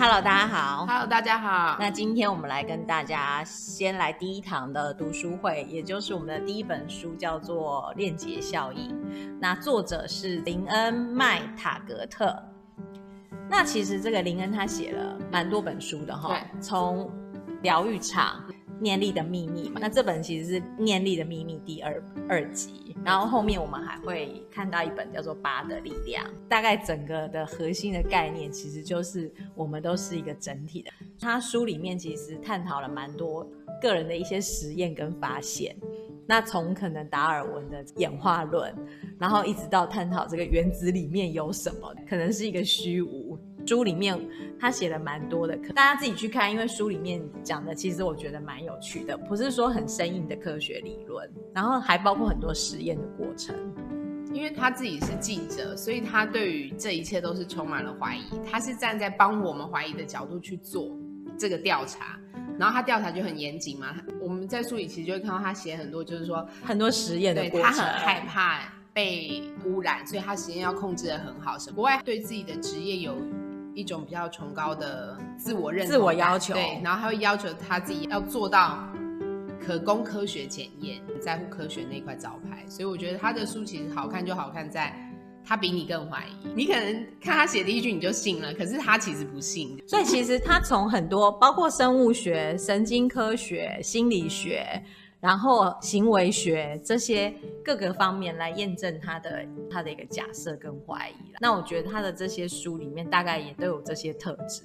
Hello，大家好。Hello，大家好。那今天我们来跟大家先来第一堂的读书会，也就是我们的第一本书，叫做《链接效应》。那作者是林恩·麦塔格特。那其实这个林恩他写了蛮多本书的哈，对，从疗愈场。念力的秘密嘛，那这本其实是念力的秘密第二二集，然后后面我们还会看到一本叫做八的力量，大概整个的核心的概念其实就是我们都是一个整体的。他书里面其实探讨了蛮多个人的一些实验跟发现，那从可能达尔文的演化论，然后一直到探讨这个原子里面有什么，可能是一个虚无。书里面他写了蛮多的，可大家自己去看，因为书里面讲的其实我觉得蛮有趣的，不是说很生硬的科学理论，然后还包括很多实验的过程。因为他自己是记者，所以他对于这一切都是充满了怀疑。他是站在帮我们怀疑的角度去做这个调查，然后他调查就很严谨嘛。我们在书里其实就会看到他写很多，就是说很多实验的过程。对，他很害怕被污染，所以他实验要控制的很好。国外对自己的职业有。一种比较崇高的自我认、自我要求，对，然后他会要求他自己要做到可供科学检验，在乎科学那块招牌。所以我觉得他的书其实好看，就好看在他比你更怀疑。你可能看他写第一句你就信了，可是他其实不信。所以其实他从很多包括生物学、神经科学、心理学。然后行为学这些各个方面来验证他的他的一个假设跟怀疑。那我觉得他的这些书里面大概也都有这些特质。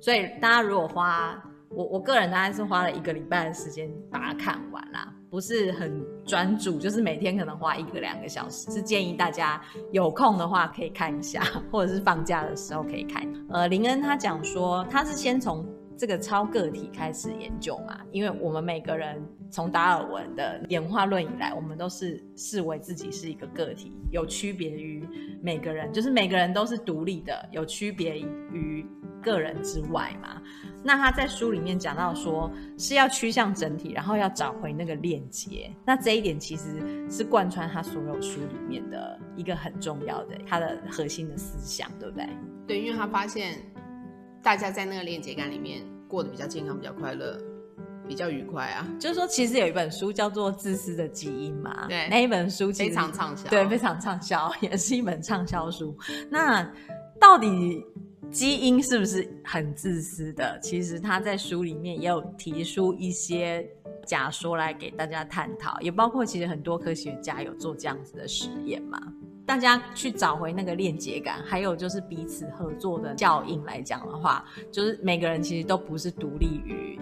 所以大家如果花我我个人大概是花了一个礼拜的时间把它看完啦，不是很专注，就是每天可能花一个两个小时。是建议大家有空的话可以看一下，或者是放假的时候可以看。呃，林恩他讲说他是先从。这个超个体开始研究嘛，因为我们每个人从达尔文的演化论以来，我们都是视为自己是一个个体，有区别于每个人，就是每个人都是独立的，有区别于个人之外嘛。那他在书里面讲到说，是要趋向整体，然后要找回那个链接。那这一点其实是贯穿他所有书里面的一个很重要的，他的核心的思想，对不对？对，因为他发现大家在那个链接感里面。过得比较健康，比较快乐，比较愉快啊。就是说，其实有一本书叫做《自私的基因》嘛，对，那一本书非常畅销，对，非常畅销，也是一本畅销书。那到底基因是不是很自私的？其实他在书里面也有提出一些假说来给大家探讨，也包括其实很多科学家有做这样子的实验嘛。大家去找回那个链接感，还有就是彼此合作的效应来讲的话，就是每个人其实都不是独立于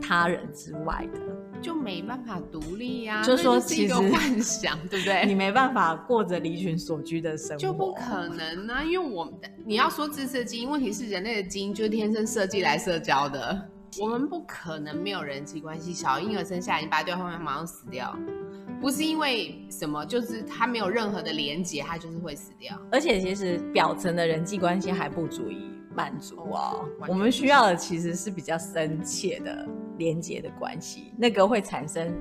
他人之外的，就没办法独立呀、啊。就是说，其实幻想，对不对？你没办法过着离群所居的生活，就不可能啊！因为我们你要说自私的基因，问题是人类的基因就是天生设计来社交的，我们不可能没有人际关系。小婴儿生下来，你把他丢后面，马上死掉。不是因为什么，就是他没有任何的连接，他就是会死掉。而且其实表层的人际关系还不足以满足哦。我们需要的其实是比较深切的连接的关系，那个会产生，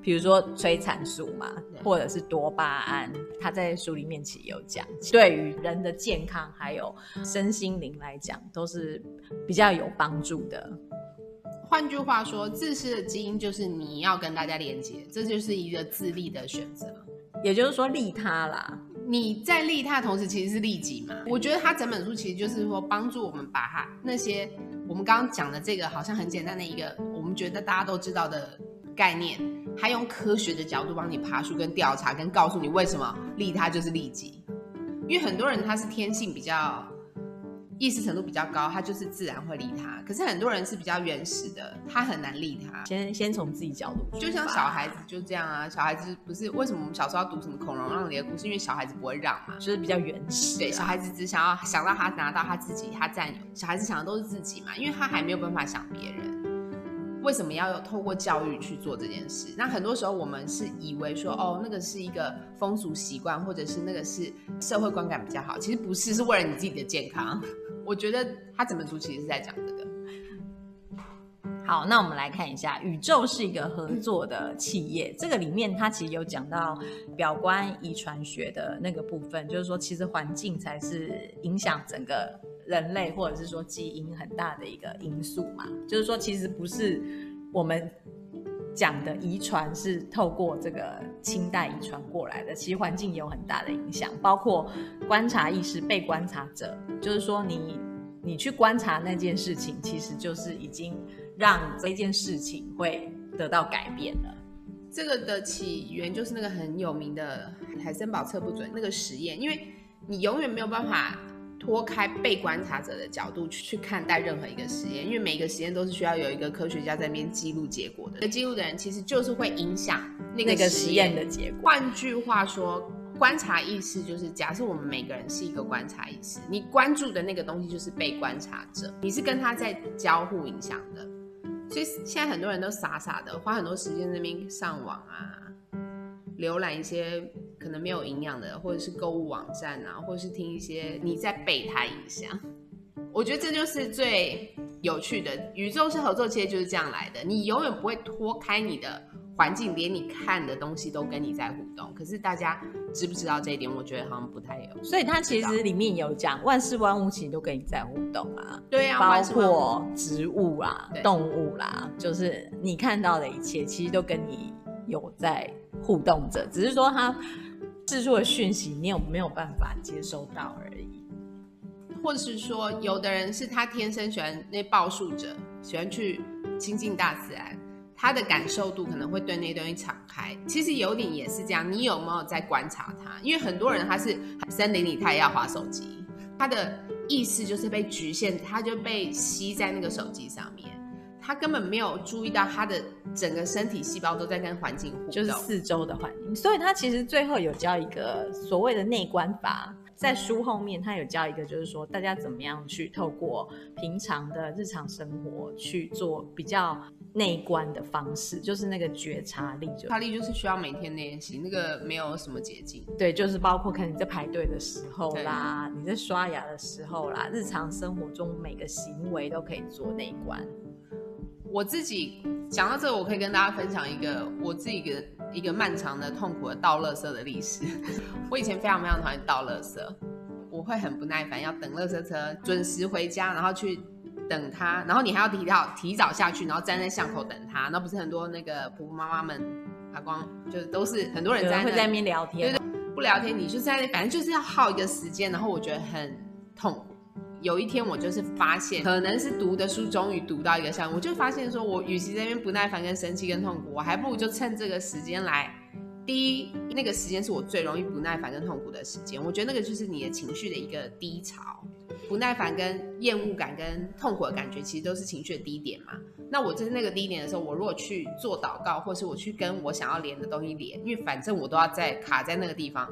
比如说催产素嘛，或者是多巴胺。他在书里面其实有讲，对于人的健康还有身心灵来讲，都是比较有帮助的。换句话说，自私的基因就是你要跟大家连接，这就是一个自利的选择，也就是说利他啦。你在利他的同时，其实是利己嘛。我觉得他整本书其实就是说，帮助我们把他那些我们刚刚讲的这个好像很简单的一个，我们觉得大家都知道的概念，他用科学的角度帮你爬树跟调查，跟告诉你为什么利他就是利己。因为很多人他是天性比较。意识程度比较高，他就是自然会利他。可是很多人是比较原始的，他很难利他。先先从自己角度，就像小孩子就这样啊。小孩子不是为什么我们小时候要读什么孔融让梨的故事？因为小孩子不会让嘛，就是比较原始。对，小孩子只想要想到他拿到他自己，他占有。小孩子想的都是自己嘛，因为他还没有办法想别人。为什么要有透过教育去做这件事？那很多时候我们是以为说，哦，那个是一个风俗习惯，或者是那个是社会观感比较好。其实不是，是为了你自己的健康。我觉得他整本书其实是在讲这个。好，那我们来看一下，宇宙是一个合作的企业。这个里面它其实有讲到表观遗传学的那个部分，就是说其实环境才是影响整个人类或者是说基因很大的一个因素嘛。就是说其实不是我们讲的遗传是透过这个亲代遗传过来的，其实环境有很大的影响，包括观察意识、被观察者，就是说你你去观察那件事情，其实就是已经。让这件事情会得到改变了。这个的起源就是那个很有名的海森堡测不准那个实验，因为你永远没有办法脱开被观察者的角度去去看待任何一个实验，因为每一个实验都是需要有一个科学家在那边记录结果的。那记录的人其实就是会影响那个实验的结果。换句话说，观察意识就是假设我们每个人是一个观察意识，你关注的那个东西就是被观察者，你是跟他在交互影响的。所以现在很多人都傻傻的花很多时间在那边上网啊，浏览一些可能没有营养的，或者是购物网站啊，或者是听一些你在被它影响。我觉得这就是最有趣的，宇宙是合作企业就是这样来的，你永远不会脱开你的。环境连你看的东西都跟你在互动，可是大家知不知道这一点？我觉得好像不太有。所以它其实里面有讲，万事万物其实都跟你在互动啊。对呀、啊，包括植物啊、动物啦，就是你看到的一切，其实都跟你有在互动着，只是说它制作的讯息你有没有办法接收到而已。或者是说，有的人是他天生喜欢那抱树者，喜欢去亲近大自然。他的感受度可能会对那东西敞开，其实有点也是这样。你有没有在观察他？因为很多人他是森林里，他也要划手机，他的意识就是被局限，他就被吸在那个手机上面，他根本没有注意到他的整个身体细胞都在跟环境互动，就是四周的环境。所以他其实最后有教一个所谓的内观法。在书后面，他有教一个，就是说大家怎么样去透过平常的日常生活去做比较内观的方式，就是那个觉察力，觉察力就是需要每天练习，那个没有什么捷径。对，就是包括可能你在排队的时候啦，你在刷牙的时候啦，日常生活中每个行为都可以做内观。我自己讲到这个，我可以跟大家分享一个我自己的一个漫长的痛苦的倒垃圾的历史。我以前非常非常讨厌倒垃圾，我会很不耐烦，要等垃圾车准时回家，然后去等他，然后你还要提早提早下去，然后站在巷口等他。那不是很多那个婆婆妈妈们，阿光就是都是很多人在会在那边聊天，对对，不聊天，你就在那，反正就是要耗一个时间，然后我觉得很痛苦。有一天，我就是发现，可能是读的书终于读到一个项目，我就发现说，我与其在那边不耐烦、跟生气、跟痛苦，我还不如就趁这个时间来。第一，那个时间是我最容易不耐烦跟痛苦的时间，我觉得那个就是你的情绪的一个低潮。不耐烦、跟厌恶感、跟痛苦的感觉，其实都是情绪的低点嘛。那我就是那个低点的时候，我如果去做祷告，或是我去跟我想要连的东西连，因为反正我都要在卡在那个地方。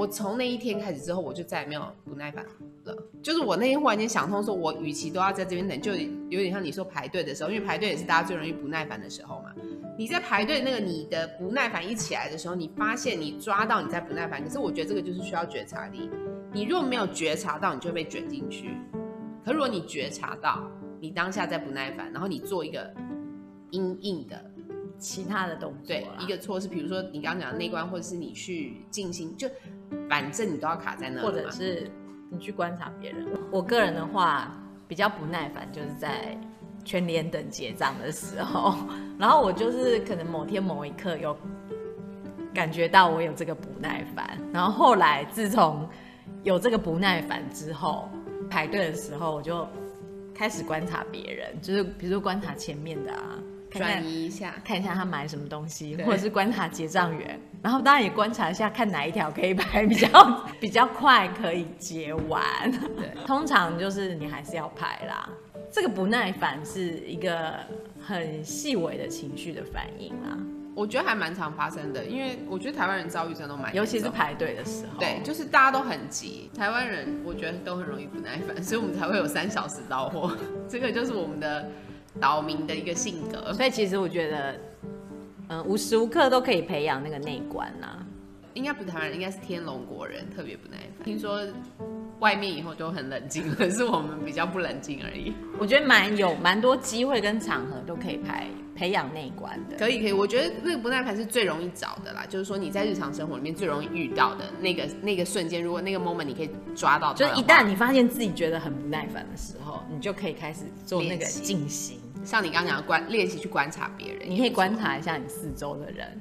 我从那一天开始之后，我就再也没有不耐烦了。就是我那天忽然间想通，说我与其都要在这边等，就有点像你说排队的时候，因为排队也是大家最容易不耐烦的时候嘛。你在排队那个你的不耐烦一起来的时候，你发现你抓到你在不耐烦，可是我觉得这个就是需要觉察力。你如果没有觉察到，你就会被卷进去。可如果你觉察到，你当下在不耐烦，然后你做一个阴应的。其他的动作，对，一个措施，比如说你刚刚讲的内观，或者是你去静心，就反正你都要卡在那，或者是你去观察别人。我个人的话比较不耐烦，就是在全联等结账的时候，然后我就是可能某天某一刻有感觉到我有这个不耐烦，然后后来自从有这个不耐烦之后，排队的时候我就开始观察别人，就是比如说观察前面的啊。转移一下，看一下他买什么东西，或者是观察结账员，然后当然也观察一下，看哪一条可以排比较 比较快，可以结完。对，通常就是你还是要排啦。这个不耐烦是一个很细微的情绪的反应啦。我觉得还蛮常发生的，因为我觉得台湾人遭遇症都蛮，尤其是排队的时候，对，就是大家都很急。台湾人我觉得都很容易不耐烦，所以我们才会有三小时到货。这个就是我们的。岛民的一个性格，所以其实我觉得，嗯，无时无刻都可以培养那个内观呐。应该不是台湾人，应该是天龙国人特别不耐烦。听说外面以后都很冷静，可是我们比较不冷静而已。我觉得蛮有蛮多机会跟场合都可以拍培养内观的。可以可以，我觉得那个不耐烦是最容易找的啦，就是说你在日常生活里面最容易遇到的那个那个瞬间，如果那个 moment 你可以抓到，就是一旦你发现自己觉得很不耐烦的时候，你就可以开始做那个进行。像你刚刚讲的观练习去观察别人，你可以观察一下你四周的人。